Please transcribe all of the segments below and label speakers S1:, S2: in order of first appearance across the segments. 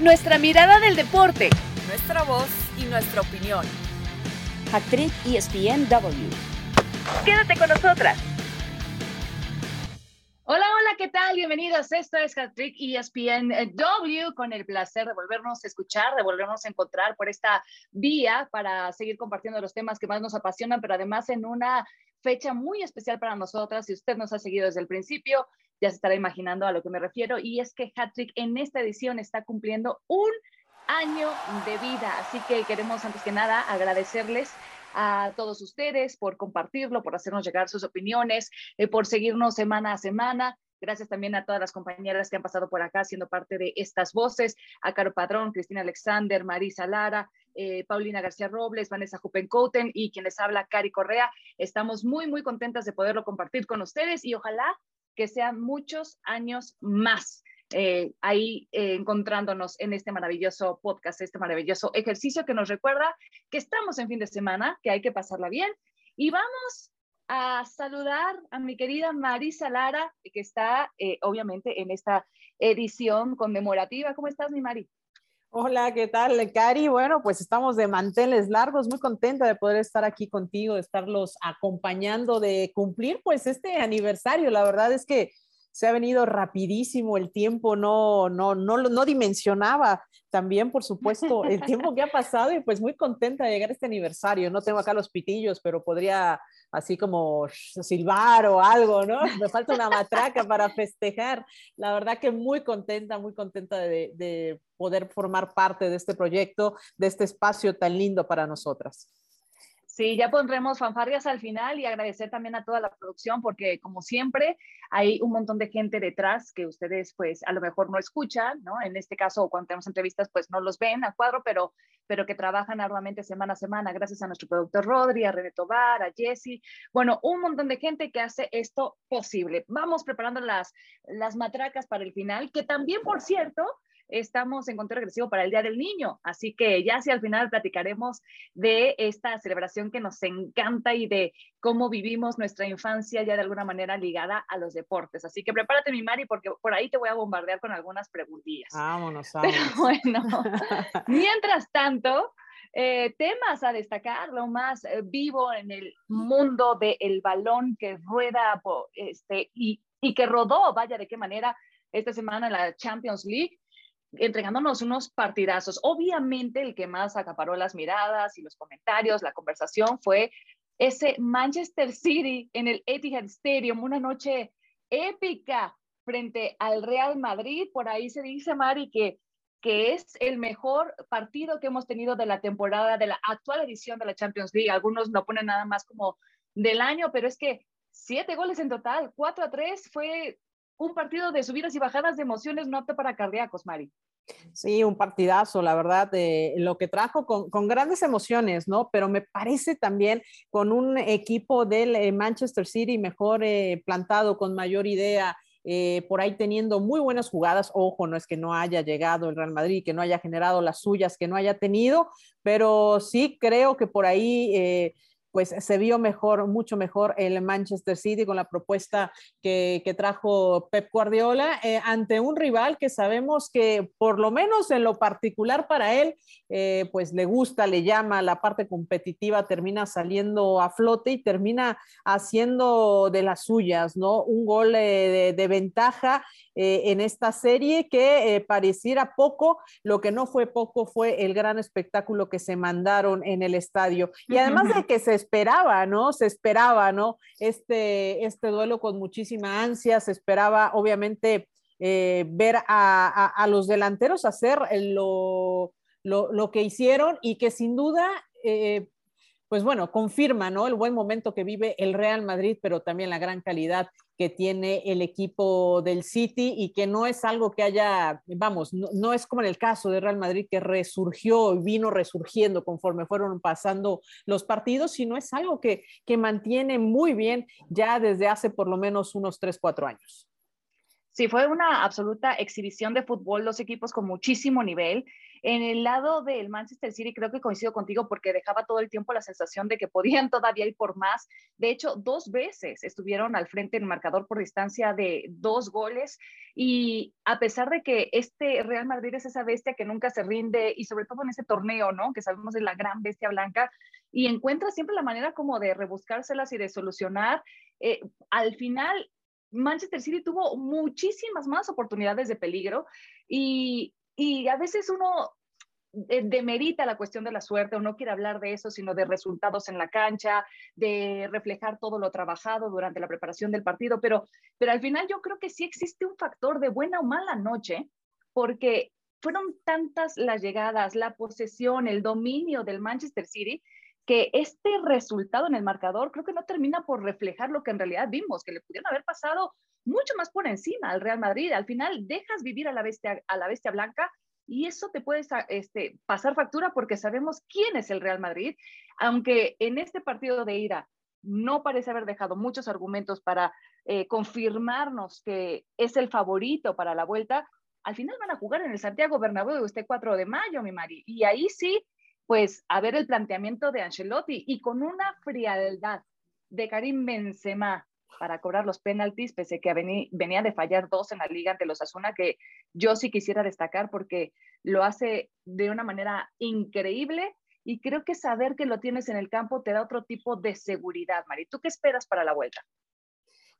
S1: nuestra mirada del deporte,
S2: nuestra voz y nuestra opinión.
S3: Actriz ESPNW.
S1: Quédate con nosotras. Hola, hola, ¿qué tal? Bienvenidos. Esto es Hattrick ESPNW con el placer de volvernos a escuchar, de volvernos a encontrar por esta vía para seguir compartiendo los temas que más nos apasionan, pero además en una fecha muy especial para nosotras. Si usted nos ha seguido desde el principio, ya se estará imaginando a lo que me refiero. Y es que Hattrick en esta edición está cumpliendo un año de vida. Así que queremos antes que nada agradecerles a todos ustedes por compartirlo, por hacernos llegar sus opiniones, eh, por seguirnos semana a semana. Gracias también a todas las compañeras que han pasado por acá siendo parte de estas voces, a Caro Padrón, Cristina Alexander, Marisa Lara, eh, Paulina García Robles, Vanessa Jupencoten y quien les habla, Cari Correa. Estamos muy, muy contentas de poderlo compartir con ustedes y ojalá que sean muchos años más. Eh, ahí eh, encontrándonos en este maravilloso podcast, este maravilloso ejercicio que nos recuerda que estamos en fin de semana, que hay que pasarla bien. Y vamos a saludar a mi querida Marisa Lara, que está eh, obviamente en esta edición conmemorativa. ¿Cómo estás, mi Mari?
S4: Hola, ¿qué tal, Cari? Bueno, pues estamos de manteles largos, muy contenta de poder estar aquí contigo, de estarlos acompañando, de cumplir pues este aniversario. La verdad es que se ha venido rapidísimo el tiempo, no, no, no, no dimensionaba también, por supuesto, el tiempo que ha pasado y pues muy contenta de llegar a este aniversario. No tengo acá los pitillos, pero podría así como silbar o algo, ¿no? Me falta una matraca para festejar. La verdad que muy contenta, muy contenta de, de poder formar parte de este proyecto, de este espacio tan lindo para nosotras.
S1: Sí, ya pondremos fanfarrias al final y agradecer también a toda la producción porque como siempre hay un montón de gente detrás que ustedes pues a lo mejor no escuchan, ¿no? En este caso cuando tenemos entrevistas pues no los ven a cuadro, pero, pero que trabajan arduamente semana a semana gracias a nuestro productor Rodri, a René Tobar, a Jesse, bueno, un montón de gente que hace esto posible. Vamos preparando las, las matracas para el final, que también por cierto estamos en conteo regresivo para el Día del Niño. Así que ya si al final platicaremos de esta celebración que nos encanta y de cómo vivimos nuestra infancia ya de alguna manera ligada a los deportes. Así que prepárate, mi Mari, porque por ahí te voy a bombardear con algunas preguntillas.
S4: Vámonos,
S1: vámonos. Pero bueno, mientras tanto, eh, temas a destacar, lo más eh, vivo en el mundo del balón que rueda este, y, y que rodó, vaya de qué manera, esta semana en la Champions League entregándonos unos partidazos. Obviamente el que más acaparó las miradas y los comentarios, la conversación fue ese Manchester City en el Etihad Stadium, una noche épica frente al Real Madrid. Por ahí se dice, Mari, que, que es el mejor partido que hemos tenido de la temporada, de la actual edición de la Champions League. Algunos lo ponen nada más como del año, pero es que siete goles en total, cuatro a tres, fue un partido de subidas y bajadas de emociones no apto para cardíacos, Mari.
S4: Sí, un partidazo, la verdad, de lo que trajo con, grandes emociones, ¿no? Pero me parece también con un equipo del eh, Manchester City mejor eh, plantado, con mayor idea, eh, por ahí teniendo muy buenas jugadas. Ojo, no es que no haya llegado el Real Madrid, que no haya generado las suyas, que no haya tenido, pero sí creo que por ahí pues se vio mejor, mucho mejor el Manchester City con la propuesta que, trajo Pep Guardiola eh, ante un rival que sabemos que por lo menos en lo particular para él, eh, pues le gusta, le llama, la parte competitiva termina saliendo a flote y termina haciendo de las suyas, ¿no? Un gol eh, de, ventaja en esta serie que pareciera poco, lo que no fue poco fue el gran espectáculo que se mandaron en el estadio. Y además de que se esperaba, ¿no? Se esperaba, ¿no? Este, este duelo con muchísima ansia, se esperaba, obviamente, eh, ver a, los delanteros hacer lo, lo, que hicieron y que sin duda eh, pues bueno, confirma, ¿no? El buen momento que vive el Real Madrid, pero también la gran calidad que tiene el equipo del City y que no es algo que haya, vamos, no, es como en el caso de Real Madrid que resurgió y vino resurgiendo conforme fueron pasando los partidos, sino es algo que, que mantiene muy bien ya desde hace por lo menos unos 3, 4 años.
S1: Sí, fue una absoluta exhibición de fútbol, dos equipos con muchísimo nivel. En el lado del Manchester City creo que coincido contigo porque dejaba todo el tiempo la sensación de que podían todavía ir por más. De hecho, dos veces estuvieron al frente en marcador por distancia de dos goles y a pesar de que este Real Madrid es esa bestia que nunca se rinde y sobre todo en ese torneo, ¿no? Que sabemos de la gran bestia blanca y encuentra siempre la manera como de rebuscárselas y de solucionar. Eh, al final Manchester City tuvo muchísimas más oportunidades de peligro y, a veces uno demerita la cuestión de la suerte o no quiere hablar de eso, sino de resultados en la cancha, de reflejar todo lo trabajado durante la preparación del partido, pero, pero al final yo creo que sí existe un factor de buena o mala noche, porque fueron tantas las llegadas, la posesión, el dominio del Manchester City, que este resultado en el marcador creo que no termina por reflejar lo que en realidad vimos, que le pudieron haber pasado mucho más por encima al Real Madrid. Al final dejas vivir a la bestia, a la bestia blanca y eso te puede este, pasar factura porque sabemos quién es el Real Madrid, aunque en este partido de ira no parece haber dejado muchos argumentos para eh, confirmarnos que es el favorito para la vuelta, al final van a jugar en el Santiago Bernabéu este 4 de mayo, mi Mari, y ahí sí pues a ver el planteamiento de Ancelotti y con una frialdad de Karim Benzema para cobrar los penaltis, pese que venía de fallar dos en la liga ante los Asuna, que yo sí quisiera destacar porque lo hace de una manera increíble y creo que saber que lo tienes en el campo te da otro tipo de seguridad, Mari. ¿Tú qué esperas para la vuelta?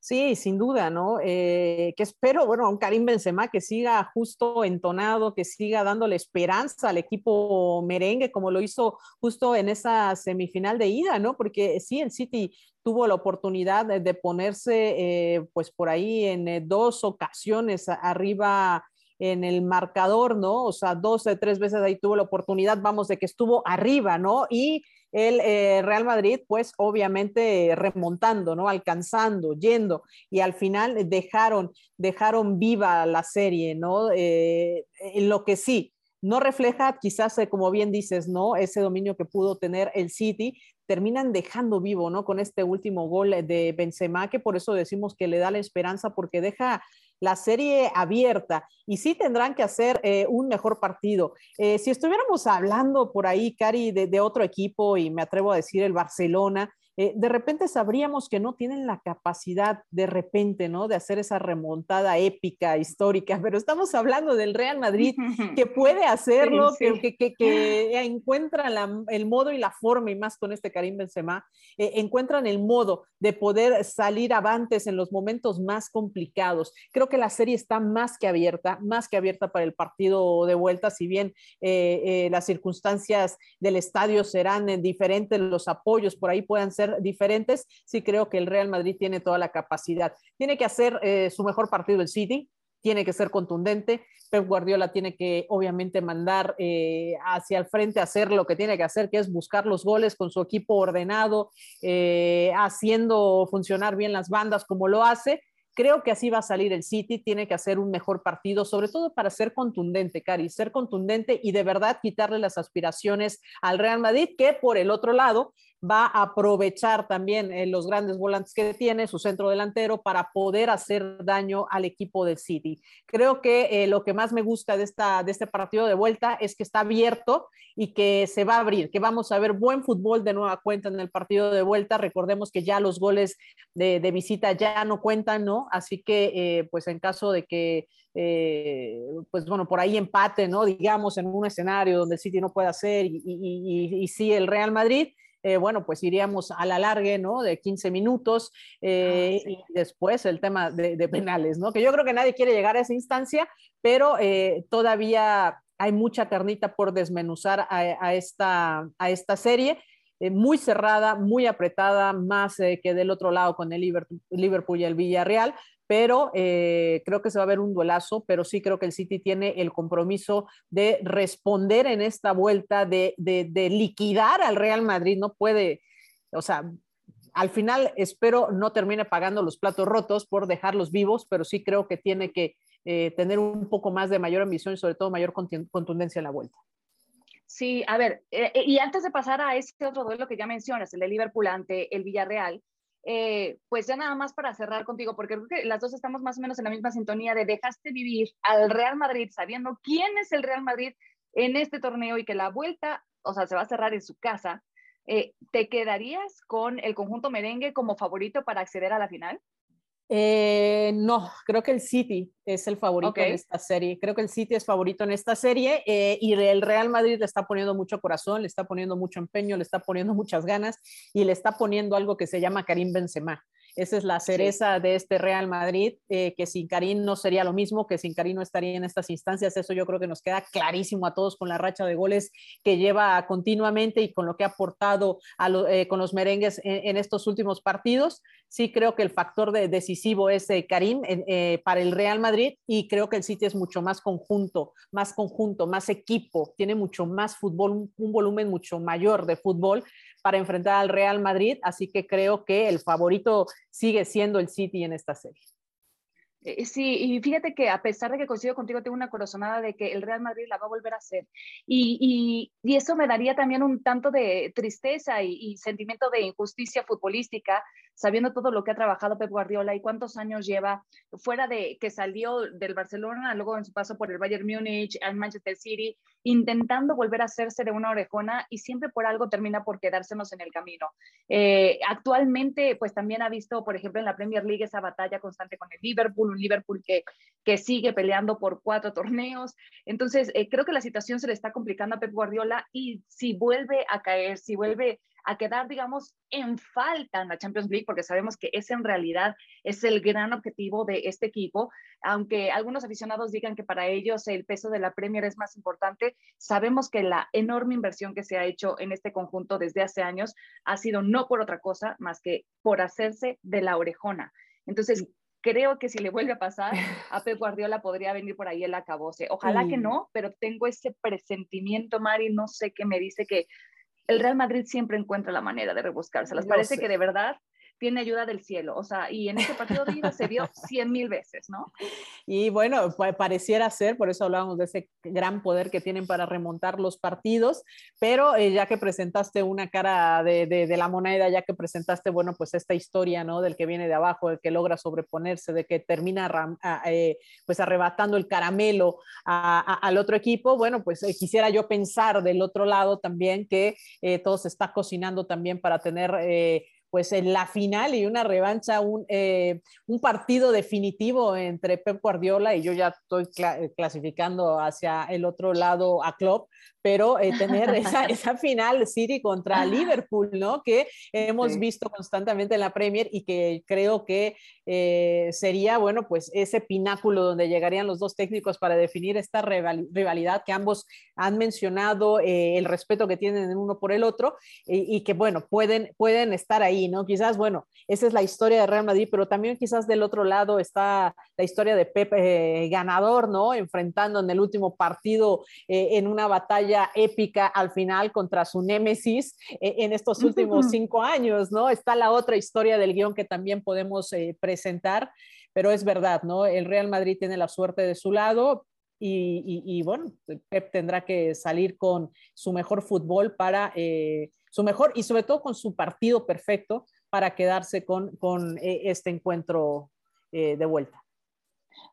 S4: Sí, sin duda, ¿no? Eh, que espero, bueno, a un Karim Benzema que siga justo entonado, que siga dándole esperanza al equipo merengue, como lo hizo justo en esa semifinal de ida, ¿no? Porque sí, el City tuvo la oportunidad de, ponerse, eh, pues por ahí en eh, dos ocasiones arriba en el marcador, ¿no? O sea, dos o tres veces ahí tuvo la oportunidad, vamos, de que estuvo arriba, ¿no? Y el eh, Real Madrid, pues obviamente remontando, ¿no? Alcanzando, yendo, y al final dejaron, dejaron viva la serie, ¿no? Eh, en lo que sí, no refleja quizás, eh, como bien dices, ¿no? Ese dominio que pudo tener el City, terminan dejando vivo, ¿no? Con este último gol de Benzema, que por eso decimos que le da la esperanza porque deja la serie abierta y sí tendrán que hacer eh, un mejor partido. Eh, si estuviéramos hablando por ahí, Cari, de, otro equipo y me atrevo a decir el Barcelona, eh, de repente sabríamos que no tienen la capacidad de repente, ¿no? De hacer esa remontada épica, histórica, pero estamos hablando del Real Madrid que puede hacerlo, Que, que, encuentra el modo y la forma, y más con este Karim Benzema, eh, encuentran el modo de poder salir avantes en los momentos más complicados. Creo que la serie está más que abierta, más que abierta para el partido de vuelta, si bien eh, las circunstancias del estadio serán diferentes, los apoyos por ahí puedan ser diferentes, sí creo que el Real Madrid tiene toda la capacidad. Tiene que hacer eh, su mejor partido el City, tiene que ser contundente. Pep Guardiola tiene que obviamente mandar eh, hacia el frente, hacer lo que tiene que hacer, que es buscar los goles con su equipo ordenado, eh, haciendo funcionar bien las bandas como lo hace Creo que así va a salir el City, tiene que hacer un mejor partido, sobre todo para ser contundente, Cari, ser contundente y de verdad quitarle las aspiraciones al Real Madrid, que por el otro lado va a aprovechar también eh, los grandes volantes que tiene, su centro delantero, para poder hacer daño al equipo del City. Creo que eh, lo que más me gusta de, esta, de este partido de vuelta es que está abierto y que se va a abrir, que vamos a ver buen fútbol de nueva cuenta en el partido de vuelta. Recordemos que ya los goles de, visita ya no cuentan, ¿no? Así que, eh, pues en caso de que, pues bueno, por ahí empate, ¿no? Digamos, en un escenario donde el City no puede hacer y, y, sí el Real Madrid, eh, bueno, pues iríamos a la largue, ¿no? De 15 minutos ah, y después el tema de, penales, ¿no? Que yo creo que nadie quiere llegar a esa instancia, pero todavía hay mucha carnita por desmenuzar a, esta, a esta serie. Eh, muy cerrada, muy apretada, más eh, que del otro lado con el Liverpool y el Villarreal, pero eh, creo que se va a ver un duelazo, pero sí creo que el City tiene el compromiso de responder en esta vuelta, de, de liquidar al Real Madrid, no puede, o sea, al final espero no termine pagando los platos rotos por dejarlos vivos, pero sí creo que tiene que tener un poco más de mayor ambición y sobre todo mayor contundencia en la vuelta.
S1: Sí, a ver, eh, eh, y antes de pasar a ese otro duelo que ya mencionas, el de Liverpool ante el Villarreal, eh, pues ya nada más para cerrar contigo, porque creo que las dos estamos más o menos en la misma sintonía de dejaste vivir al Real Madrid sabiendo quién es el Real Madrid en este torneo y que la vuelta, o sea, se va a cerrar en su casa. Eh, ¿Te quedarías con el conjunto merengue como favorito para acceder a la final?
S4: Eh, no, creo que el City es el favorito en esta serie. Creo que el City es favorito en esta serie y el Real Madrid le está poniendo mucho corazón, le está poniendo mucho empeño, le está poniendo muchas ganas y le está poniendo algo que se llama Karim Benzema. Esa es la cereza de este Real Madrid, eh, que sin Karim no sería lo mismo, que sin Karim no estaría en estas instancias. Eso yo creo que nos queda clarísimo a todos con la racha de goles que lleva continuamente y con lo que ha aportado eh, con los merengues en, estos últimos partidos. Sí creo que el factor decisivo es eh, Karim para el Real Madrid y creo que el City es mucho más conjunto, más conjunto, más equipo, tiene mucho más fútbol, un volumen mucho mayor de fútbol para enfrentar al Real Madrid, así que creo que el favorito sigue siendo el City en esta serie.
S1: Eh, sí, y fíjate que a pesar de que coincido contigo, tengo una corazonada de que el Real Madrid la va a volver a hacer. Y, y, eso me daría también un tanto de tristeza y, y, sentimiento de injusticia futbolística, sabiendo todo lo que ha trabajado Pep Guardiola y cuántos años lleva fuera de que salió del Barcelona, luego en su paso por el Bayern Múnich, al Manchester City, intentando volver a hacerse de una orejona y siempre por algo termina por quedársenos en el camino. Eh, actualmente, pues también ha visto, por ejemplo, en la Premier League esa batalla constante con el Liverpool, un Liverpool que, que sigue peleando por cuatro torneos. Entonces, eh, creo que la situación se le está complicando a Pep Guardiola y si vuelve a caer, si vuelve a quedar, digamos, en falta en la Champions League, porque sabemos que ese en realidad es el gran objetivo de este equipo. Aunque algunos aficionados digan que para ellos el peso de la Premier es más importante, sabemos que la enorme inversión que se ha hecho en este conjunto desde hace años ha sido no por otra cosa más que por hacerse de la orejona. Entonces, creo que si le vuelve a pasar, a Pep Guardiola podría venir por ahí el acabose. Ojalá que no, pero tengo ese presentimiento, Mari, no sé qué me dice que el Real Madrid siempre encuentra la manera de rebuscárselas. Parece que de verdad tiene ayuda del cielo. O sea, y en este partido de ida se vio cien mil veces, ¿no?
S4: Y bueno, pareciera ser, por eso hablábamos de ese gran poder que tienen para remontar los partidos, pero eh, ya que presentaste una cara de, de, la moneda, ya que presentaste, bueno, pues esta historia, ¿no? Del que viene de abajo, del que logra sobreponerse, de que termina eh, pues arrebatando el caramelo al otro equipo, bueno, pues eh, quisiera yo pensar del otro lado también que todo se está cocinando también para tener pues en la final y una revancha, un, eh, un, partido definitivo entre Pep Guardiola y yo ya estoy clasificando hacia el otro lado a Klopp, pero eh, tener esa, esa, final City contra Liverpool, ¿no? Que hemos visto constantemente en la Premier y que creo que eh, sería, bueno, pues ese pináculo donde llegarían los dos técnicos para definir esta rivalidad que ambos han mencionado, el respeto que tienen uno por el otro y, y que, bueno, pueden, pueden estar ahí ¿no? Quizás, bueno, esa es la historia de Real Madrid, pero también quizás del otro lado está la historia de Pepe eh, ganador, ¿no? Enfrentando en el último partido eh, en una batalla épica al final contra su némesis eh, en estos últimos cinco años, ¿no? Está la otra historia del guion que también podemos presentar, pero es verdad, ¿no? El Real Madrid tiene la suerte de su lado, y, y, bueno, Pep tendrá que salir con su mejor fútbol para su mejor y sobre todo con su partido perfecto para quedarse con, con eh, este encuentro eh, de vuelta.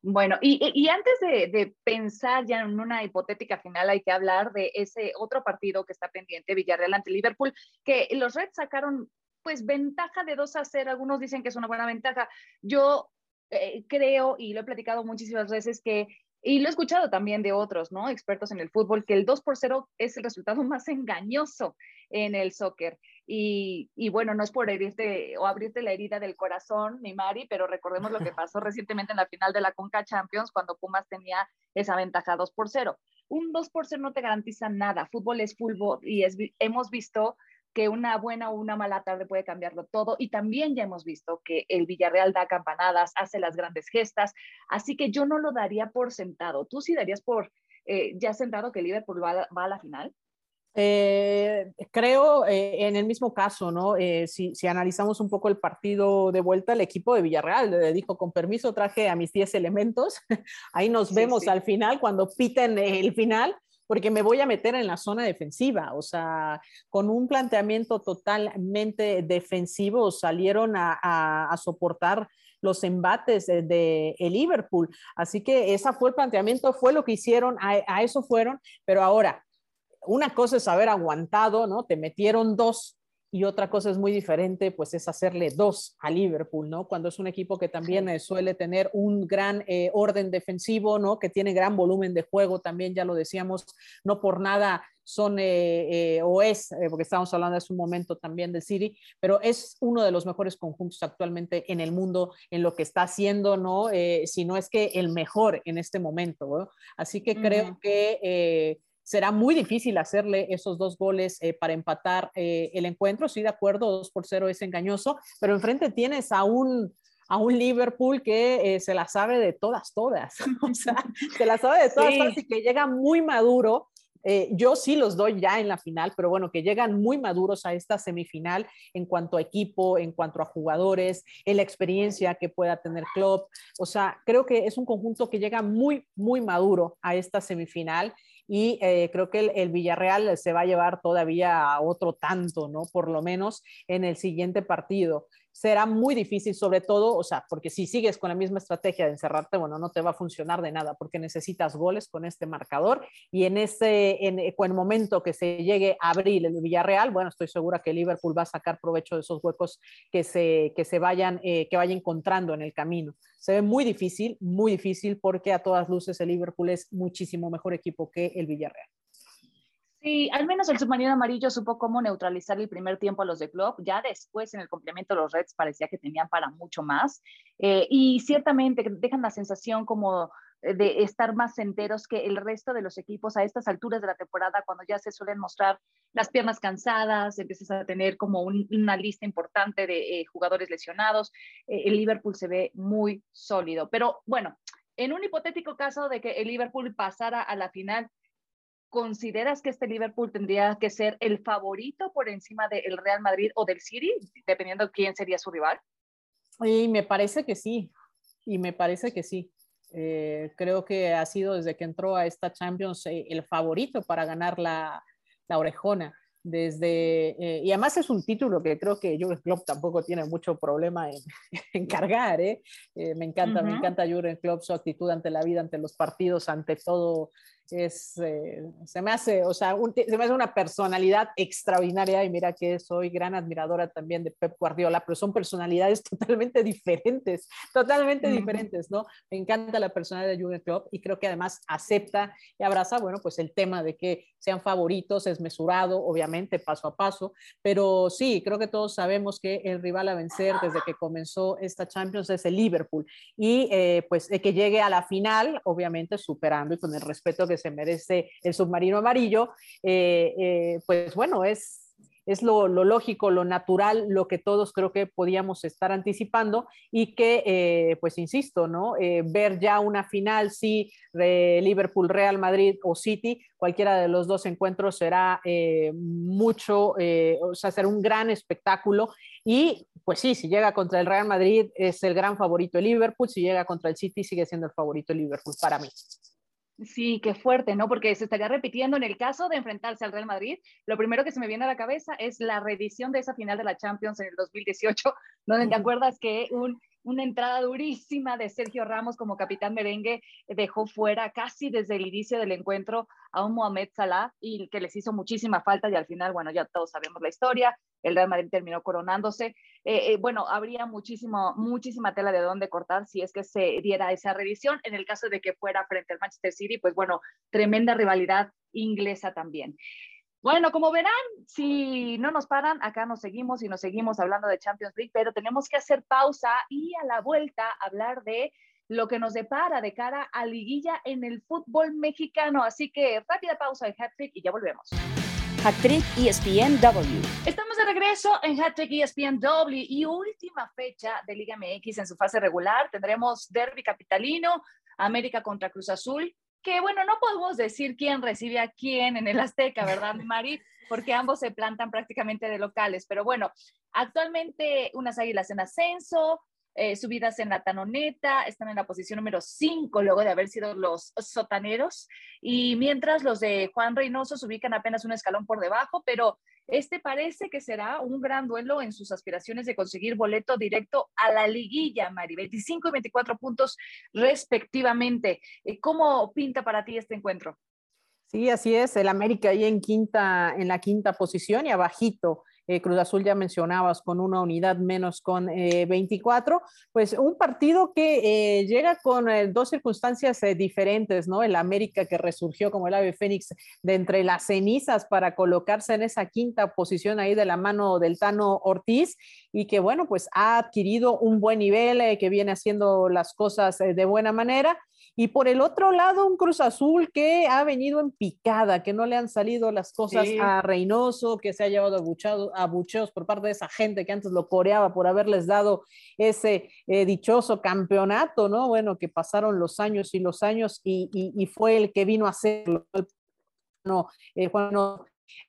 S1: Bueno, y, y antes de, pensar ya en una hipotética final, hay que hablar de ese otro partido que está pendiente, Villarreal ante Liverpool, que los Reds sacaron pues ventaja de 2 a 0, algunos dicen que es una buena ventaja. Yo eh, creo, y lo he platicado muchísimas veces, que y lo he escuchado también de otros, ¿no? Expertos en el fútbol, que el 2 por 0 es el resultado más engañoso en el soccer. Y, y, bueno, no es por herirte o abrirte la herida del corazón, mi Mari, pero recordemos lo que pasó recientemente en la final de la Conca Champions cuando Pumas tenía esa ventaja 2 por 0. Un 2 por 0 no te garantiza nada. Fútbol es fútbol y es, hemos visto que una buena o una mala tarde puede cambiarlo todo. Y también ya hemos visto que el Villarreal da campanadas, hace las grandes gestas, así que yo no lo daría por sentado. ¿Tú sí darías por eh, ya sentado que Liverpool va, a la final?
S4: Eh, creo eh, en el mismo caso, ¿no? Si, si, analizamos un poco el partido de vuelta, el equipo de Villarreal le dijo, con permiso, traje a mis 10 elementos, ahí nos vemos al final, cuando piten el final, porque me voy a meter en la zona defensiva. O sea, con un planteamiento totalmente defensivo salieron a, soportar los embates de, el Liverpool. Así que ese fue el planteamiento, fue lo que hicieron, a, eso fueron, pero ahora, una cosa es haber aguantado, ¿no? Te metieron dos y otra cosa es muy diferente, pues es hacerle dos a Liverpool, ¿no? Cuando es un equipo que también eh, suele tener un gran eh, orden defensivo, ¿no? Que tiene gran volumen de juego, también ya lo decíamos, no por nada son eh, o es, porque estamos hablando hace un momento también de City, pero es uno de los mejores conjuntos actualmente en el mundo en lo que está haciendo, ¿no? si no es que el mejor en este momento, ¿no? Así que creo que será muy difícil hacerle esos dos goles eh, para empatar eh, el encuentro. Sí, de acuerdo, 2 por 0 es engañoso, pero enfrente tienes a un, a un Liverpool que eh, se la sabe de todas, todas. o sea, se la sabe de todas, todas y que llega muy maduro. yo sí los doy ya en la final, pero bueno, que llegan muy maduros a esta semifinal en cuanto a equipo, en cuanto a jugadores, en la experiencia que pueda tener Klopp. O sea, creo que es un conjunto que llega muy, muy maduro a esta semifinal y eh, creo que el, Villarreal se va a llevar todavía a otro tanto, ¿no? Por lo menos en el siguiente partido será muy difícil, sobre todo, o sea, porque si sigues con la misma estrategia de encerrarte, bueno, no te va a funcionar de nada, porque necesitas goles con este marcador y en ese, en, el momento que se llegue a abrir el Villarreal, bueno, estoy segura que Liverpool va a sacar provecho de esos huecos que se, que se vayan, eh, que vaya encontrando en el camino. Se ve muy difícil, muy difícil, porque a todas luces el Liverpool es muchísimo mejor equipo que el Villarreal.
S1: Sí, al menos el submarino amarillo supo cómo neutralizar el primer tiempo a los de club. Ya después, en el complemento, los Reds parecía que tenían para mucho más. Eh, y ciertamente dejan la sensación como de estar más enteros que el resto de los equipos a estas alturas de la temporada, cuando ya se suelen mostrar las piernas cansadas, empiezas a tener como una lista importante de eh, jugadores lesionados. Eh, el Liverpool se ve muy sólido. Pero bueno, en un hipotético caso de que el Liverpool pasara a la final, ¿Consideras que este Liverpool tendría que ser el favorito por encima del Real Madrid o del City, dependiendo de quién sería su rival?
S4: Y me parece que sí, y me parece que sí. Eh, creo que ha sido desde que entró a esta Champions eh, el favorito para ganar la, la orejona. Desde, eh, y además es un título que creo que Jürgen Klopp tampoco tiene mucho problema en, en cargar. me encanta, me encanta Jürgen Klopp, su actitud ante la vida, ante los partidos, ante todo es, eh, se me hace, o sea, se me hace una personalidad extraordinaria y mira que soy gran admiradora también de Pep Guardiola, pero son personalidades totalmente diferentes, totalmente diferentes, ¿no? Me encanta la personalidad de Jürgen Klopp y creo que además acepta y abraza, bueno, pues el tema de que sean favoritos, es mesurado, obviamente, paso a paso, pero sí, creo que todos sabemos que el rival a vencer desde que comenzó esta Champions es el Liverpool y eh, pues que llegue a la final, obviamente superando y con el respeto que se merece el submarino amarillo, eh, eh, pues bueno, es es lo, lógico, lo natural, lo que todos creo que podíamos estar anticipando y que, eh, pues insisto, ¿no? ver ya una final, sí, de Liverpool, Real Madrid o City, cualquiera de los dos encuentros será mucho, o sea, será un gran espectáculo y pues sí, si llega contra el Real Madrid es el gran favorito el Liverpool, si llega contra el City sigue siendo el favorito el Liverpool para mí.
S1: Sí, qué fuerte, ¿no? Porque se estaría repitiendo en el caso de enfrentarse al Real Madrid. Lo primero que se me viene a la cabeza es la reedición de esa final de la Champions en el 2018, donde te acuerdas que un una entrada durísima de Sergio Ramos como capitán merengue dejó fuera casi desde el inicio del encuentro a un Mohamed Salah y que les hizo muchísima falta y al final, bueno, ya todos sabemos la historia, el Real Madrid terminó coronándose. Eh, eh, bueno, habría muchísimo, muchísima tela de dónde cortar si es que se diera esa revisión. En el caso de que fuera frente al Manchester City, pues bueno, tremenda rivalidad inglesa también. Bueno, como verán, si no nos paran, acá nos seguimos y nos seguimos hablando de Champions League, pero tenemos que hacer pausa y a la vuelta hablar de lo que nos depara de cara a liguilla en el fútbol mexicano. Así que rápida pausa en Hattrick y ya volvemos.
S3: Hattrick ESPNW.
S1: Estamos de regreso en Hattrick ESPNW y última fecha de Liga MX en su fase regular. Tendremos Derby Capitalino, América contra Cruz Azul, que bueno, no podemos decir quién recibe a quién en el Azteca, ¿verdad, Mari? Porque ambos se plantan prácticamente de locales, pero bueno, actualmente unas águilas en ascenso, eh, subidas en la tanoneta, están en la posición número 5 luego de haber sido los sotaneros. Y mientras los de Juan Reynoso se ubican apenas un escalón por debajo, pero este parece que será un gran duelo en sus aspiraciones de conseguir boleto directo a la liguilla, Mari. 25 y 24 puntos respectivamente. Eh, ¿Cómo pinta para ti este encuentro?
S4: Sí, así es. El América ahí en quinta, en la quinta posición y abajito eh, Cruz Azul ya mencionabas con una unidad menos con 24, eh, pues un partido que eh, llega con dos circunstancias diferentes, ¿no? El América que resurgió como el ave fénix de entre las cenizas para colocarse en esa quinta posición ahí de la mano del Tano Ortiz y que bueno, pues ha adquirido un buen nivel, que viene haciendo las cosas de buena manera y por el otro lado, un Cruz Azul que ha venido en picada, que no le han salido las cosas a Reynoso, que se ha llevado a bucheos por parte de esa gente que antes lo coreaba por haberles dado ese eh, dichoso campeonato, ¿no? Bueno, que pasaron los años y los años y, y, fue el que vino a hacerlo. No, eh,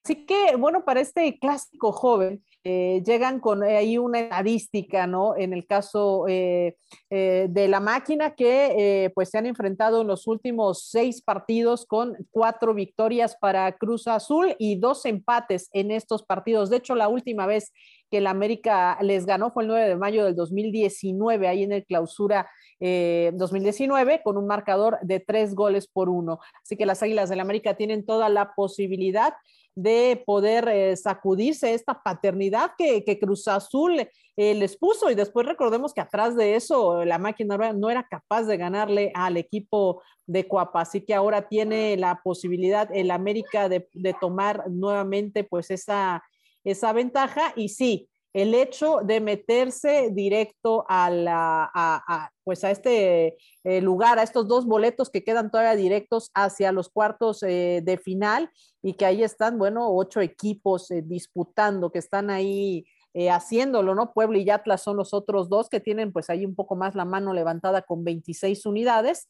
S4: Así que, bueno, para este clásico joven, eh, llegan con eh, ahí una estadística, ¿no? En el caso eh, de la máquina que pues se han enfrentado en los últimos seis partidos con cuatro victorias para Cruz Azul y dos empates en estos partidos. De hecho, la última vez que la América les ganó fue el 9 de mayo del 2019, ahí en el clausura 2019, con un marcador de tres goles por uno. Así que las Águilas del América tienen toda la posibilidad de poder eh, sacudirse esta paternidad que, Cruz Azul eh, les puso. Y después recordemos que atrás de eso la máquina no era capaz de ganarle al equipo de Cuapa, así que ahora tiene la posibilidad el América de, tomar nuevamente pues esa, esa ventaja. Y sí, el hecho de meterse directo a, la, pues a este eh, lugar, a estos dos boletos que quedan todavía directos hacia los cuartos eh, de final y que ahí están, bueno, ocho equipos eh, disputando, que están ahí haciéndolo, ¿no? Puebla y Atlas son los otros dos que tienen pues ahí un poco más la mano levantada con 26 unidades.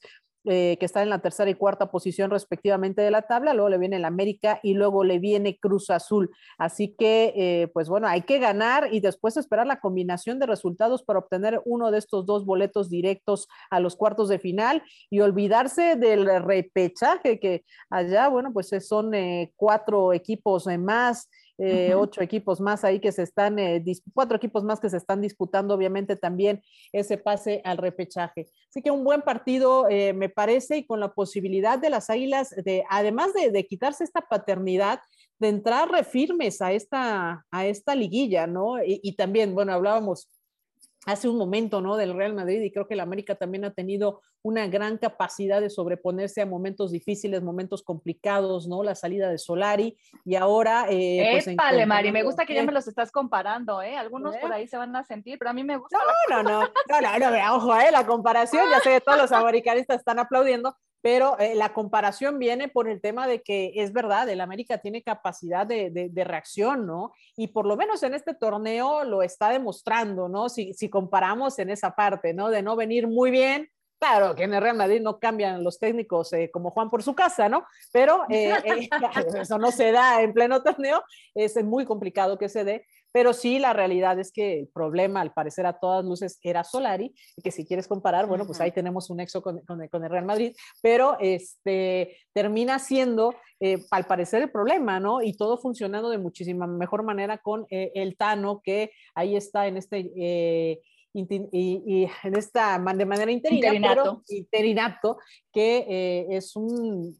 S4: Eh, que está en la tercera y cuarta posición respectivamente de la tabla, luego le viene el América y luego le viene Cruz Azul. Así que, eh, pues bueno, hay que ganar y después esperar la combinación de resultados para obtener uno de estos dos boletos directos a los cuartos de final y olvidarse del repechaje que allá, bueno, pues son eh, cuatro equipos más eh, ocho equipos más ahí que se están, eh, cuatro equipos más que se están disputando, obviamente también ese pase al repechaje. Así que un buen partido, eh, me parece, y con la posibilidad de las Águilas, de, además de, quitarse esta paternidad, de entrar refirmes a esta, a esta liguilla, ¿no? Y, y también, bueno, hablábamos hace un momento, ¿no? Del Real Madrid y creo que el América también ha tenido una gran capacidad de sobreponerse a momentos difíciles, momentos complicados, ¿no? La salida de Solari y ahora...
S1: Eh, pues, Mari, me gusta que ya me los estás comparando, ¿eh? Algunos por ¿Eh? ahí se van a sentir, pero a mí me gusta.
S4: No, no, no, no, no, no, ojo, ¿eh? La comparación, ya sé que todos los americanistas están aplaudiendo, pero eh, la comparación viene por el tema de que es verdad, el América tiene capacidad de, de, reacción, ¿no? Y por lo menos en este torneo lo está demostrando, ¿no? Si, si comparamos en esa parte, ¿no? De no venir muy bien, Claro, que en el Real Madrid no cambian los técnicos eh, como Juan por su casa, ¿no? Pero eh, eso no se da en pleno torneo, es muy complicado que se dé. Pero sí, la realidad es que el problema, al parecer a todas luces, era Solari, y que si quieres comparar, bueno, pues ahí tenemos un nexo con, con, el Real Madrid, pero este, termina siendo, eh, al parecer, el problema, ¿no? Y todo funcionando de muchísima mejor manera con eh, el Tano, que ahí está en este... Eh, y, en esta de manera interina, interinato, interinato que es un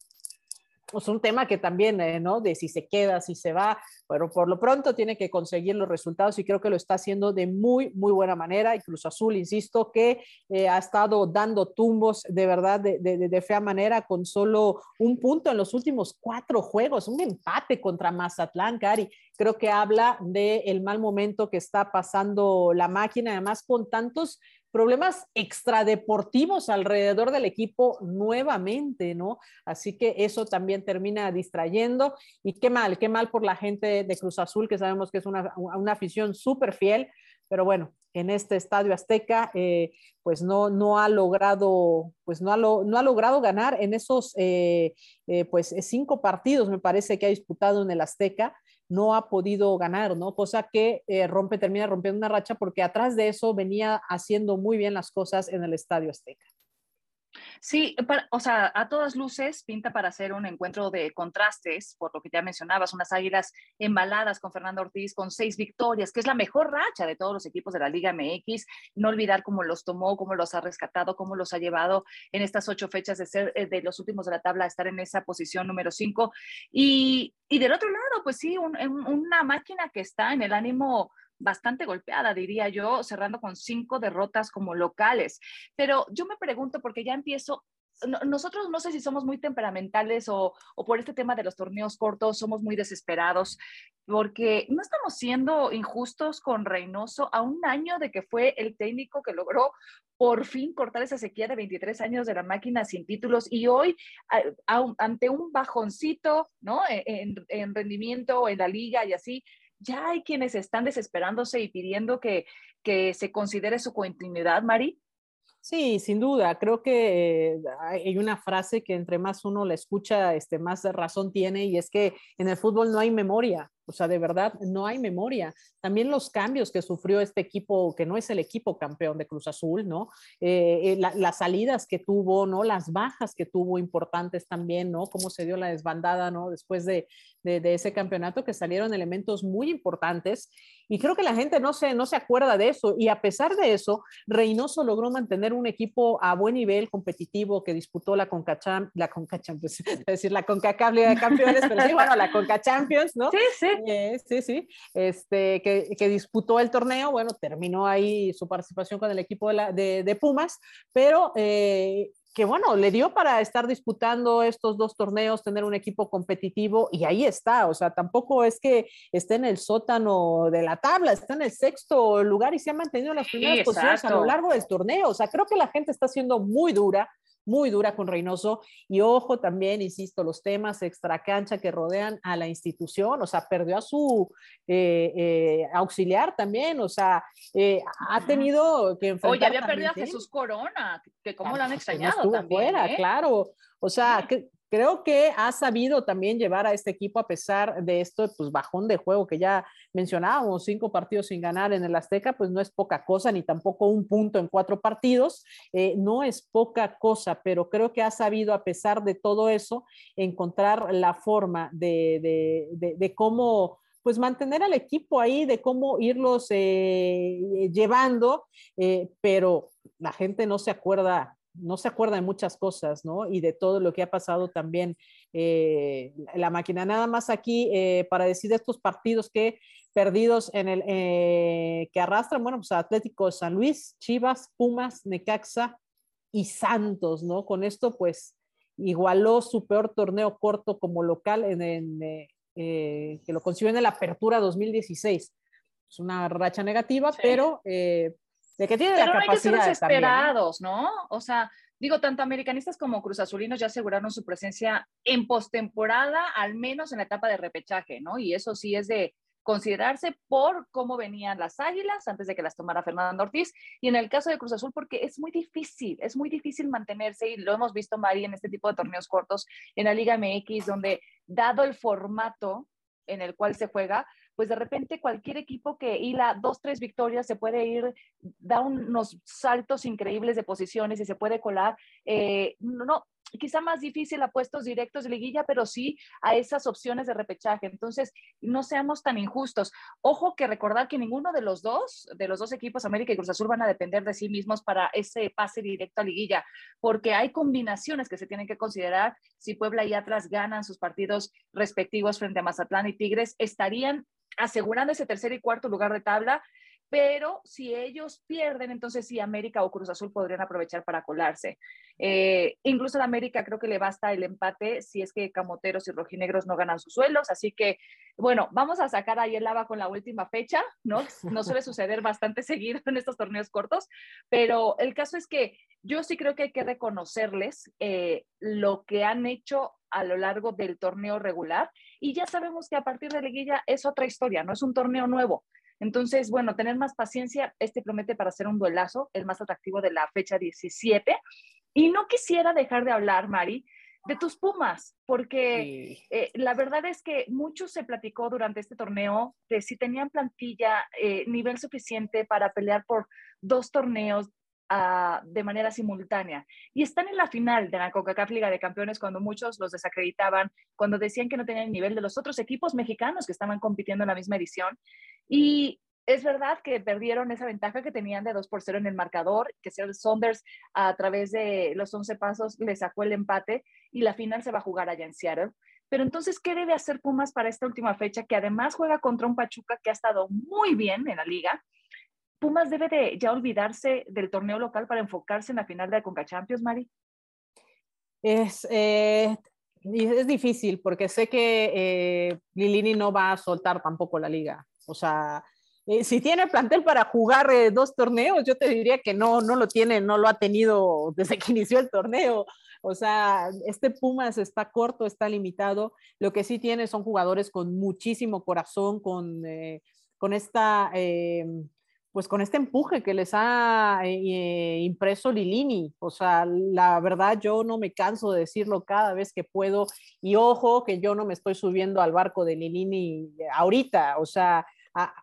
S4: es un tema que también, eh, ¿no? De si se queda, si se va, pero por lo pronto tiene que conseguir los resultados y creo que lo está haciendo de muy, muy buena manera. Y Cruz Azul, insisto, que eh, ha estado dando tumbos de verdad de, de, fea manera con solo un punto en los últimos cuatro juegos, un empate contra Mazatlán, Cari. Creo que habla del el mal momento que está pasando la máquina, además con tantos problemas extradeportivos alrededor del equipo nuevamente, ¿no? Así que eso también termina distrayendo y qué mal, qué mal por la gente de Cruz Azul, que sabemos que es una, afición súper fiel, pero bueno, en este estadio Azteca, eh, pues no, no ha logrado, pues no ha, no ha logrado ganar en esos, eh, eh, pues cinco partidos, me parece que ha disputado en el Azteca, no ha podido ganar, ¿no? Cosa que eh, rompe, termina rompiendo una racha porque atrás de eso venía haciendo muy bien las cosas en el Estadio Azteca.
S1: Sí, o sea, a todas luces pinta para hacer un encuentro de contrastes, por lo que ya mencionabas, unas águilas embaladas con Fernando Ortiz con seis victorias, que es la mejor racha de todos los equipos de la Liga MX. No olvidar cómo los tomó, cómo los ha rescatado, cómo los ha llevado en estas ocho fechas de ser eh, de los últimos de la tabla a estar en esa posición número cinco. Y, y del otro lado, pues sí, una máquina que está en el ánimo bastante golpeada, diría yo, cerrando con cinco derrotas como locales. Pero yo me pregunto, porque ya empiezo, nosotros no sé si somos muy temperamentales o, o, por este tema de los torneos cortos somos muy desesperados, porque no estamos siendo injustos con Reynoso a un año de que fue el técnico que logró por fin cortar esa sequía de 23 años de la máquina sin títulos y hoy ante un bajoncito, ¿no? E, en, en rendimiento en la liga y así, ya hay quienes están desesperándose y pidiendo que, que se considere su continuidad, Mari.
S4: Sí, sin duda. Creo que eh, hay una frase que entre más uno la escucha, este, más razón tiene y es que en el fútbol no hay memoria. O sea, de verdad, no hay memoria. También los cambios que sufrió este equipo, que no es el equipo campeón de Cruz Azul, ¿no? Eh, eh, las salidas que tuvo, ¿no? Las bajas que tuvo importantes también, ¿no? Cómo se dio la desbandada, ¿no? Después de, de, ese campeonato, que salieron elementos muy importantes. Y creo que la gente no se, no se acuerda de eso. Y a pesar de eso, Reynoso logró mantener un equipo a buen nivel competitivo que disputó la CONCACHAM, la CONCACHAM, pues, es decir, la CONCACAF de Campeones, pero sí, bueno, la CONCACHAMPIONS, ¿no?
S1: Sí, sí.
S4: Eh, sí, sí, este, que, que, disputó el torneo, bueno, terminó ahí su participación con el equipo de, la, de, de Pumas, pero eh, que bueno, le dio para estar disputando estos dos torneos, tener un equipo competitivo y ahí está, o sea, tampoco es que esté en el sótano de la tabla, está en el sexto lugar y se ha mantenido en las primeras posiciones a lo largo del torneo, o sea, creo que la gente está siendo muy dura, muy dura con Reynoso. Y ojo también, insisto, los temas extracancha que rodean a la institución, o sea, perdió a su eh, eh, auxiliar también, o sea, eh, ha tenido que
S1: enfrentar. Oye, había perdido a Jesús Corona, que cómo lo han extrañado. también,
S4: claro. O sea, que, creo que ha sabido también llevar a este equipo a pesar de esto, pues bajón de juego que ya mencionábamos, cinco partidos sin ganar en el Azteca, pues no es poca cosa, ni tampoco un punto en cuatro partidos, eh, no es poca cosa, pero creo que ha sabido a pesar de todo eso encontrar la forma de, cómo pues mantener al equipo ahí, de cómo irlos eh, llevando, eh, pero la gente no se acuerda no se acuerda de muchas cosas, ¿no? Y de todo lo que ha pasado también eh, la máquina. Nada más aquí eh, para decir de estos partidos que perdidos en el eh, que arrastran, bueno, pues Atlético San Luis, Chivas, Pumas, Necaxa y Santos, ¿no? Con esto, pues igualó su peor torneo corto como local en, que lo consiguió en la Apertura 2016. Es una racha negativa, pero de que tiene la capacidad.
S1: No hay que ser desesperados, ¿no? O sea, digo, tanto americanistas como Cruz Azulinos ya aseguraron su presencia en postemporada, al menos en la etapa de repechaje, ¿no? Y eso sí es de considerarse por cómo venían las águilas antes de que las tomara Fernando Ortiz. Y en el caso de Cruz Azul, porque es muy difícil, es muy difícil mantenerse, y lo hemos visto, Mari, en este tipo de torneos cortos en la Liga MX, donde dado el formato en el cual se juega, pues de repente cualquier equipo que hila dos, tres victorias se puede ir, da unos saltos increíbles de posiciones y se puede colar. Eh, no, quizá más difícil a puestos directos de liguilla, pero sí a esas opciones de repechaje. Entonces, no seamos tan injustos. Ojo que recordar que ninguno de los dos, de los dos equipos, América y Cruz Azul, van a depender de sí mismos para ese pase directo a liguilla, porque hay combinaciones que se tienen que considerar. Si Puebla y Atlas ganan sus partidos respectivos frente a Mazatlán y Tigres, estarían asegurando ese tercer y cuarto lugar de tabla, pero si ellos pierden, entonces sí, América o Cruz Azul podrían aprovechar para colarse. Eh, incluso a América creo que le basta el empate si es que Camoteros y Rojinegros no ganan sus suelos, así que bueno, vamos a sacar ahí el lava con la última fecha, ¿no? No suele suceder bastante seguido en estos torneos cortos, pero el caso es que yo sí creo que hay que reconocerles eh, lo que han hecho a lo largo del torneo regular y ya sabemos que a partir de liguilla es otra historia, no es un torneo nuevo. Entonces, bueno, tener más paciencia, este promete para hacer un duelazo, el más atractivo de la fecha 17. Y no quisiera dejar de hablar, Mari, de tus Pumas, porque eh, la verdad es que mucho se platicó durante este torneo de si tenían plantilla, eh, nivel suficiente para pelear por dos torneos ah, de manera simultánea. Y están en la final de la CONCACAF Liga de Campeones cuando muchos los desacreditaban, cuando decían que no tenían el nivel de los otros equipos mexicanos que estaban compitiendo en la misma edición. Y es verdad que perdieron esa ventaja que tenían de 2 por 0 en el marcador, que Seattle Saunders a través de los 11 pasos le sacó el empate y la final se va a jugar allá en Seattle. Pero entonces, ¿qué debe hacer Pumas para esta última fecha? Que además juega contra un Pachuca que ha estado muy bien en la liga. Pumas debe de ya olvidarse del torneo local para enfocarse en la final de la Conca Champions, Mari.
S4: Es, eh, es difícil porque sé que eh, Lilini no va a soltar tampoco la liga. O sea, eh, si tiene plantel para jugar dos torneos, yo te diría que no, no lo tiene, no lo ha tenido desde que inició el torneo. O sea, este Pumas está corto, está limitado. Lo que sí tiene son jugadores con muchísimo corazón, con, con esta, pues con este empuje que les ha impreso Lilini. O sea, la verdad yo no me canso de decirlo cada vez que puedo. Y ojo que yo no me estoy subiendo al barco de Lilini ahorita. O sea,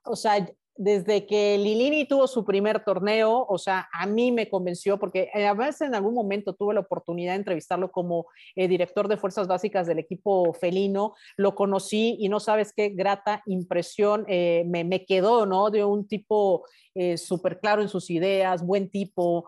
S4: o sea, desde que Lilini tuvo su primer torneo, o sea, a mí me convenció, porque a veces en algún momento tuve la oportunidad de entrevistarlo como eh, director de fuerzas básicas del equipo felino, lo conocí y no sabes qué grata impresión eh, me, quedó, ¿no? De un tipo eh, súper claro en sus ideas, buen tipo,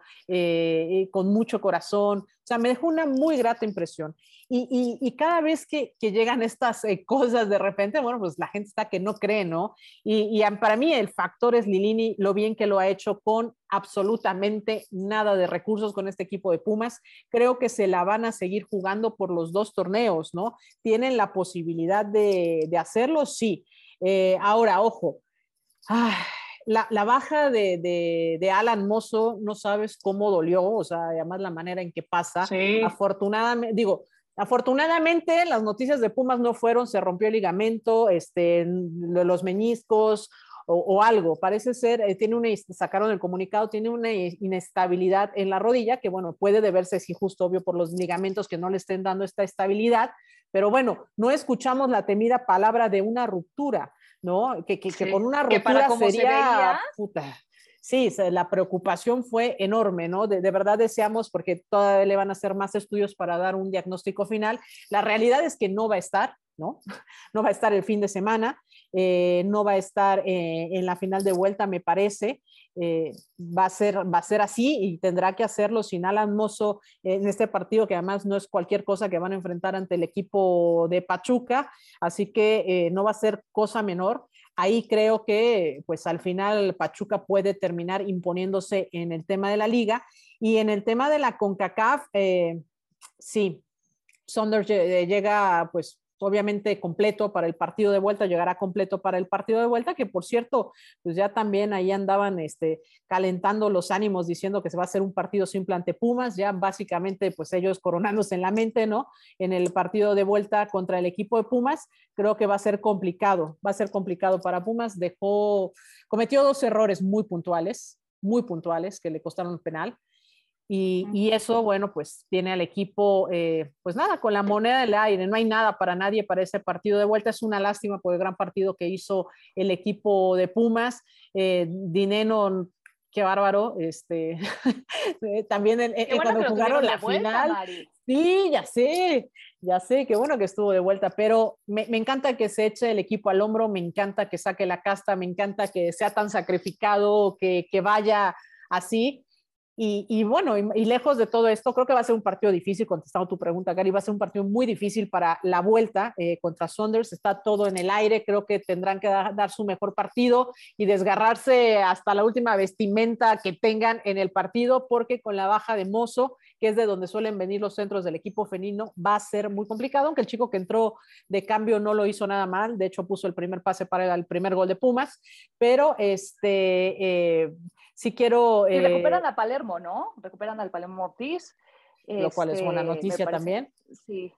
S4: con mucho corazón, o sea, me dejó una muy grata impresión. Y, cada vez que, llegan estas eh, cosas de repente, bueno, pues la gente está que no cree, ¿no? Y, para mí el factor es Lilini, lo bien que lo ha hecho con absolutamente nada de recursos con este equipo de Pumas. Creo que se la van a seguir jugando por los dos torneos, ¿no? Tienen la posibilidad de, hacerlo, sí. Eh, ahora, ojo. La, baja de, Alan Mozo, no sabes cómo dolió, o sea, además la manera en que pasa. Afortunadamente, digo, Afortunadamente, las noticias de Pumas no fueron, se rompió el ligamento, este, los meniscos o, algo. Parece ser, eh, tiene una, sacaron el comunicado, tiene una inestabilidad en la rodilla, que bueno, puede deberse, sí, justo obvio, por los ligamentos que no le estén dando esta estabilidad. Pero bueno, no escuchamos la temida palabra de una ruptura, ¿no? Que, que, por una ruptura sería... puta, sí, la preocupación fue enorme, ¿no? De, verdad deseamos, porque todavía le van a hacer más estudios para dar un diagnóstico final. La realidad es que no va a estar, ¿no? No va a estar el fin de semana, eh, no va a estar eh, en la final de vuelta, me parece. Eh, va, a ser, va a ser así y tendrá que hacerlo sin Alan en este partido, que además no es cualquier cosa que van a enfrentar ante el equipo de Pachuca, así que no va a ser cosa menor. Ahí creo que pues al final Pachuca puede terminar imponiéndose en el tema de la liga. Y en el tema de la CONCACAF, eh, sí, Saunders llega pues obviamente completo para el partido de vuelta, llegará completo para el partido de vuelta, que por cierto, pues ya también ahí andaban este, calentando los ánimos diciendo que se va a hacer un partido simple ante Pumas, ya básicamente pues ellos coronándose en la mente, ¿no? En el partido de vuelta contra el equipo de Pumas, creo que va a ser complicado, va a ser complicado para Pumas, dejó, cometió dos errores muy puntuales, muy puntuales que le costaron penal. Y, eso, bueno, pues tiene al equipo, eh, pues nada, con la moneda del aire, no hay nada para nadie para ese partido de vuelta. Es una lástima por el gran partido que hizo el equipo de Pumas. Eh, Dineno, qué bárbaro, este, eh, también cuando jugaron la final. Sí, ya sé, ya sé, qué bueno que estuvo de vuelta, pero me, encanta que se eche el equipo al hombro, me encanta que saque la casta, me encanta que sea tan sacrificado, que, que vaya así y, bueno, y, lejos de todo esto, creo que va a ser un partido difícil, contestando tu pregunta, Gary, va a ser un partido muy difícil para la vuelta eh, contra Saunders, está todo en el aire, creo que tendrán que dar, su mejor partido y desgarrarse hasta la última vestimenta que tengan en el partido, porque con la baja de Mozo, que es de donde suelen venir los centros del equipo femenino, va a ser muy complicado, aunque el chico que entró de cambio no lo hizo nada mal, de hecho puso el primer pase para el primer gol de Pumas, pero este... Eh, si quiero...
S1: Y recuperan eh, a Palermo, ¿no? Recuperan al Palermo Ortiz.
S4: Lo cual es buena este, noticia también.
S1: Sí.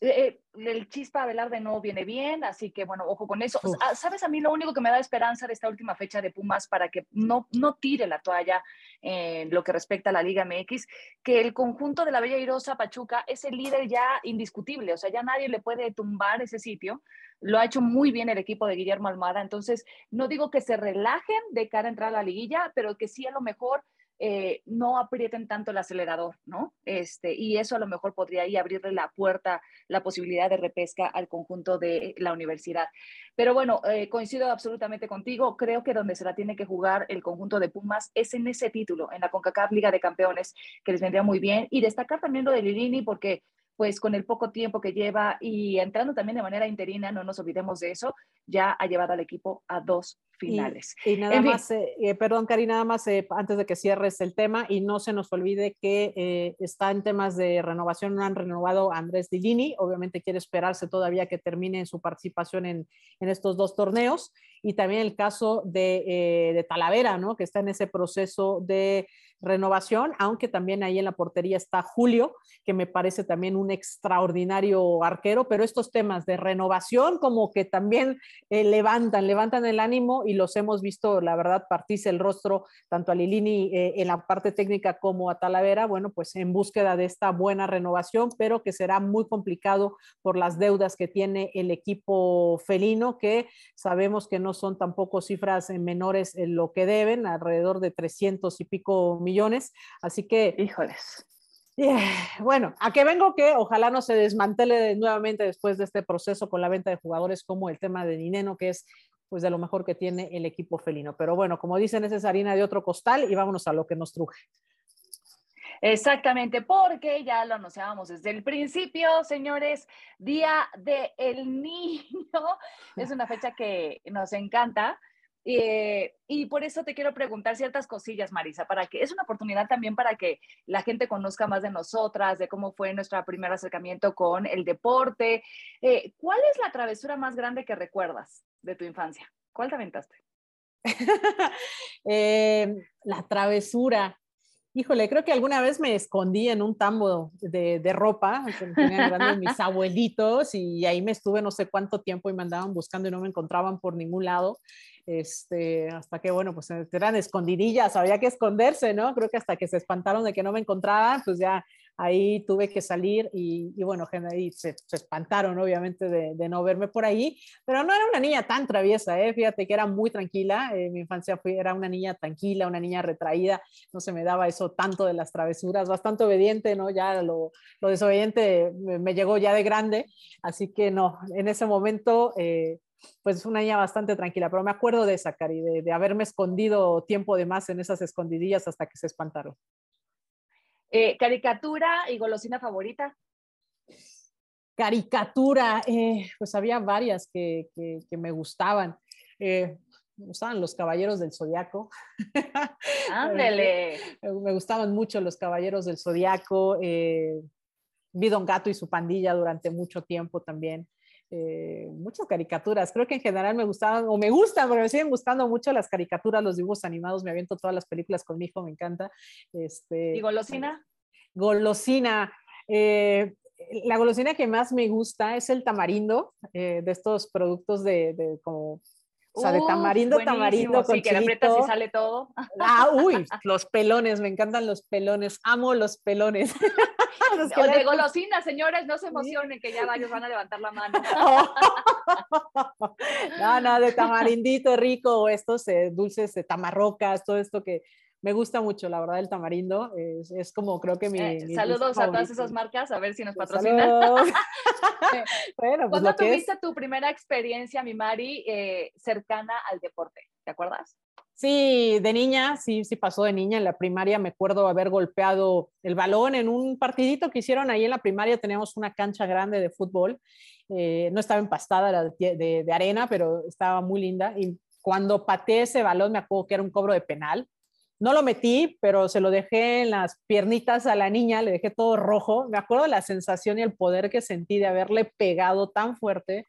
S1: Eh, el Chispa Velarde no viene bien, así que bueno, ojo con eso. Ah, ¿Sabes a mí lo único que me da esperanza de esta última fecha de Pumas para que no, no tire la toalla en lo que respecta a la Liga MX? Que el conjunto de la Bella Irosa Pachuca es el líder ya indiscutible, o sea, ya nadie le puede tumbar ese sitio. Lo ha hecho muy bien el equipo de Guillermo Almada, entonces no digo que se relajen de cara a entrar a la liguilla, pero que sí a lo mejor eh, no aprieten tanto el acelerador, ¿no? Este, y eso a lo mejor podría ahí abrirle la puerta, la posibilidad de repesca al conjunto de la universidad. Pero bueno, eh, coincido absolutamente contigo. Creo que donde se la tiene que jugar el conjunto de Pumas es en ese título, en la CONCACAF Liga de Campeones, que les vendría muy bien. Y destacar también lo de Lilini, porque pues con el poco tiempo que lleva y entrando también de manera interina, no nos olvidemos de eso, ya ha llevado al equipo a dos finales.
S4: Y, nada más, eh, eh, perdón, Cari, nada más eh, antes de que cierres el tema y no se nos olvide que está en temas de renovación, no han renovado a Andrés Dillini, obviamente quiere esperarse todavía que termine su participación en, en estos dos torneos y también el caso de, de Talavera, ¿no? que está en ese proceso de renovación, aunque también ahí en la portería está Julio, que me parece también un extraordinario arquero, pero estos temas de renovación como que también eh, levantan, levantan el ánimo y los hemos visto, la verdad, partirse el rostro tanto a Lilini eh, en la parte técnica como a Talavera, bueno, pues en búsqueda de esta buena renovación, pero que será muy complicado por las deudas que tiene el equipo felino, que sabemos que no son tampoco cifras menores en lo que deben, alrededor de 300 y pico millones. Así que,
S1: híjoles.
S4: bueno, a que vengo que ojalá no se desmantele nuevamente después de este proceso con la venta de jugadores como el tema de Dineno, que es pues de lo mejor que tiene el equipo felino. Pero bueno, como dicen, esa es harina de otro costal y vámonos a lo que nos truje.
S1: Exactamente, porque ya lo anunciábamos desde el principio, señores, Día del el Niño. Es una fecha que nos encanta. Eh, y por eso te quiero preguntar ciertas cosillas, Marisa, para que es una oportunidad también para que la gente conozca más de nosotras, de cómo fue nuestro primer acercamiento con el deporte. Eh, ¿Cuál es la travesura más grande que recuerdas de tu infancia? ¿Cuál te aventaste?
S4: Eh, la travesura. Híjole, creo que alguna vez me escondí en un tambo de, de ropa que tenían mis abuelitos y ahí me estuve no sé cuánto tiempo y me andaban buscando y no me encontraban por ningún lado este, hasta que, bueno, pues eran escondidillas, había que esconderse, ¿no? Creo que hasta que se espantaron de que no me encontraban, pues ya ahí tuve que salir y, y bueno, ahí se, se, espantaron obviamente de, no verme por ahí, pero no era una niña tan traviesa, ¿eh? fíjate que era muy tranquila, en mi infancia fui, era una niña tranquila, una niña retraída, no se me daba eso tanto de las travesuras, bastante obediente, ¿no? Ya lo, lo desobediente me, me, llegó ya de grande, así que no, en ese momento... Eh, pues una niña bastante tranquila, pero me acuerdo de esa, Cari, de, de haberme escondido tiempo de más en esas escondidillas hasta que se espantaron.
S1: Eh, ¿Caricatura y golosina favorita?
S4: Caricatura, eh, pues había varias que, que, que me gustaban. Eh, me gustaban los Caballeros del Zodiaco.
S1: Ándele.
S4: me gustaban mucho los Caballeros del Zodiaco. Eh, vi Don Gato y su pandilla durante mucho tiempo también. Eh, muchas caricaturas. Creo que en general me gustaban, o me gustan, pero me siguen gustando mucho las caricaturas, los dibujos animados. Me aviento todas las películas con mi hijo, me encanta. Este,
S1: ¿Y golosina?
S4: Golosina. Eh, la golosina que más me gusta es el tamarindo, eh, de estos productos de, de como o sea, de tamarindo, tamarindo
S1: sí, con que la aprietas y sale todo.
S4: Ah, uy, los pelones, me encantan los pelones, amo los pelones.
S1: los de golosina, señores, no se emocionen que ya varios van a levantar la mano.
S4: no, no, de tamarindito rico, estos eh, dulces de tamarrocas, todo esto que me gusta mucho, la verdad, el tamarindo. Es, es como creo que mi.
S1: Eh, mi saludos a todas esas marcas, a ver si nos patrocinan. bueno, pues ¿Cuándo tuviste es... tu primera experiencia, mi Mari, eh, cercana al deporte? ¿Te acuerdas?
S4: Sí, de niña, sí, sí pasó de niña. En la primaria me acuerdo haber golpeado el balón en un partidito que hicieron ahí en la primaria. Teníamos una cancha grande de fútbol. Eh, no estaba empastada, era de, de, de, arena, pero estaba muy linda. Y cuando pateé ese balón, me acuerdo que era un cobro de penal. No lo metí, pero se lo dejé en las piernitas a la niña, le dejé todo rojo. Me acuerdo la sensación y el poder que sentí de haberle pegado tan fuerte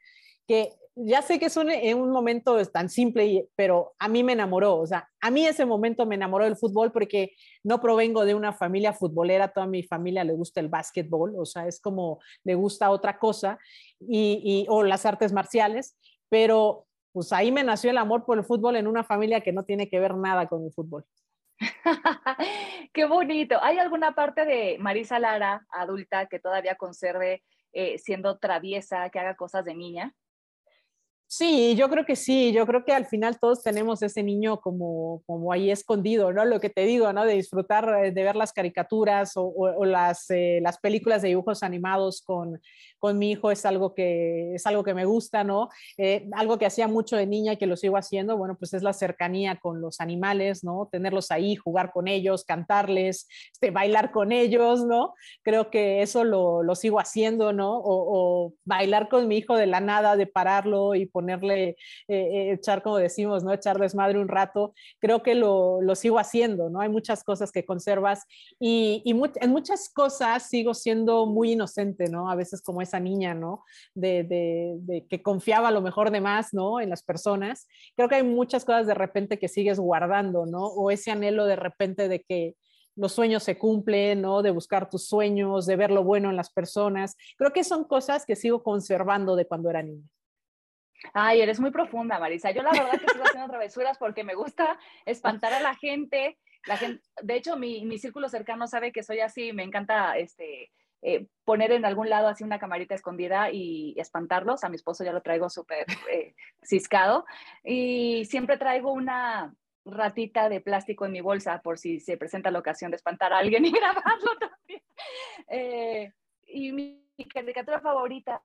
S4: que ya sé que es un, en un momento tan simple, pero a mí me enamoró, o sea, a mí ese momento me enamoró del fútbol porque no provengo de una familia futbolera, toda mi familia le gusta el básquetbol, o sea, es como le gusta otra cosa, y, o las artes marciales, pero pues ahí me nació el amor por el fútbol en una familia que no tiene que ver nada con el fútbol.
S1: Qué bonito. ¿Hay alguna parte de Marisa Lara, adulta, que todavía conserve eh, siendo traviesa, que haga cosas de niña?
S4: Sí, yo creo que sí, yo creo que al final todos tenemos ese niño como, como ahí escondido, ¿no? Lo que te digo, ¿no? De disfrutar eh, de ver las caricaturas o, las, eh, las películas de dibujos animados con, con mi hijo es algo que, es algo que me gusta, ¿no? Eh, algo que hacía mucho de niña y que lo sigo haciendo, bueno, pues es la cercanía con los animales, ¿no? Tenerlos ahí, jugar con ellos, cantarles, este, bailar con ellos, ¿no? Creo que eso lo, lo sigo haciendo, ¿no? O, o, bailar con mi hijo de la nada, de pararlo y ponerle, eh, eh, echar, como decimos, ¿no? Echar desmadre un rato, creo que lo, lo sigo haciendo, ¿no? Hay muchas cosas que conservas y, y en muchas cosas sigo siendo muy inocente, ¿no? A veces como esa niña, ¿no? De, de, que confiaba lo mejor de más, ¿no? En las personas. Creo que hay muchas cosas de repente que sigues guardando, ¿no? O ese anhelo de repente de que los sueños se cumplen, ¿no? De buscar tus sueños, de ver lo bueno en las personas. Creo que son cosas que sigo conservando de cuando era niña.
S1: Ay, eres muy profunda, Marisa. Yo la verdad que sigo haciendo travesuras porque me gusta espantar a la gente. La gente, de hecho, mi, mi círculo cercano sabe que soy así, me encanta este, eh, poner en algún lado así una camarita escondida y espantarlos. A mi esposo ya lo traigo súper eh, ciscado. Y siempre traigo una ratita de plástico en mi bolsa por si se presenta la ocasión de espantar a alguien y grabarlo también. Eh, y mi caricatura favorita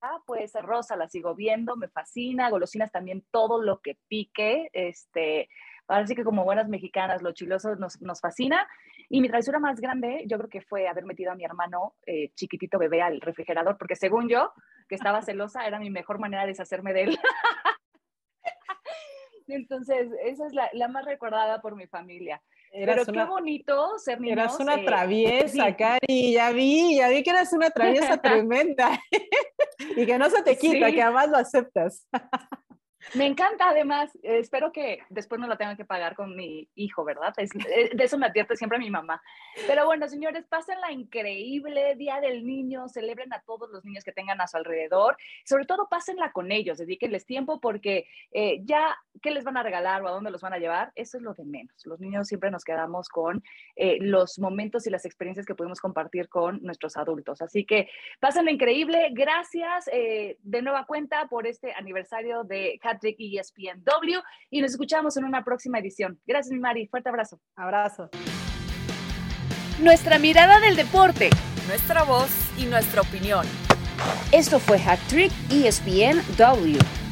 S1: Ah, pues rosa la sigo viendo, me fascina, golosinas también, todo lo que pique, este, ahora sí que como buenas mexicanas, lo chiloso nos, nos fascina. Y mi travesura más grande, yo creo que fue haber metido a mi hermano eh, chiquitito bebé al refrigerador, porque según yo, que estaba celosa, era mi mejor manera de deshacerme de él. Entonces, esa es la, la más recordada por mi familia. Pero qué bonito ser niños.
S4: Eras una eh, traviesa, Cari, ya vi, ya vi que eras una traviesa tremenda y que no se te quita, que además lo aceptas.
S1: Me encanta, además, eh, espero que después no la tengan que pagar con mi hijo, ¿verdad? Eh, de eso me advierte siempre mi mamá. Pero bueno, señores, pasen la increíble Día del Niño, celebren a todos los niños que tengan a su alrededor, sobre todo pásenla con ellos, dedíquenles tiempo porque eh, ya, ¿qué les van a regalar o a dónde los van a llevar? Eso es lo de menos. Los niños siempre nos quedamos con los momentos y las experiencias que podemos compartir con nuestros adultos. Así que pásenla increíble, gracias de nueva cuenta por este aniversario de Patrick y ESPNW y nos escuchamos en una próxima edición. Gracias, mi Mari. Fuerte abrazo.
S4: Abrazo.
S2: Nuestra mirada del deporte, nuestra voz y nuestra opinión.
S3: Esto fue Hat Trick ESPNW.